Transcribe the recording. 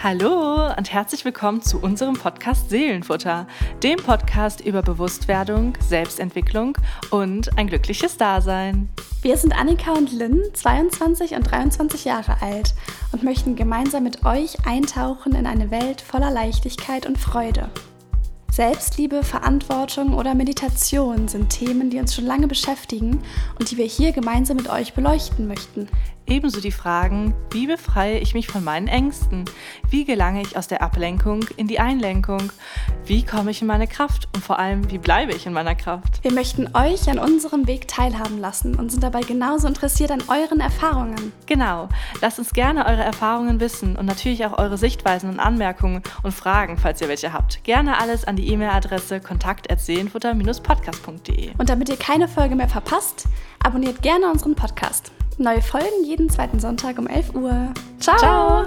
Hallo und herzlich willkommen zu unserem Podcast Seelenfutter, dem Podcast über Bewusstwerdung, Selbstentwicklung und ein glückliches Dasein. Wir sind Annika und Lynn, 22 und 23 Jahre alt und möchten gemeinsam mit euch eintauchen in eine Welt voller Leichtigkeit und Freude. Selbstliebe, Verantwortung oder Meditation sind Themen, die uns schon lange beschäftigen und die wir hier gemeinsam mit euch beleuchten möchten. Ebenso die Fragen, wie befreie ich mich von meinen Ängsten? Wie gelange ich aus der Ablenkung in die Einlenkung? Wie komme ich in meine Kraft? Und vor allem, wie bleibe ich in meiner Kraft? Wir möchten euch an unserem Weg teilhaben lassen und sind dabei genauso interessiert an euren Erfahrungen. Genau, lasst uns gerne eure Erfahrungen wissen und natürlich auch eure Sichtweisen und Anmerkungen und Fragen, falls ihr welche habt. Gerne alles an die E-Mail-Adresse kontakt.seelenfutter-podcast.de. Und damit ihr keine Folge mehr verpasst, abonniert gerne unseren Podcast. Neue Folgen jeden zweiten Sonntag um 11 Uhr. Ciao! Ciao.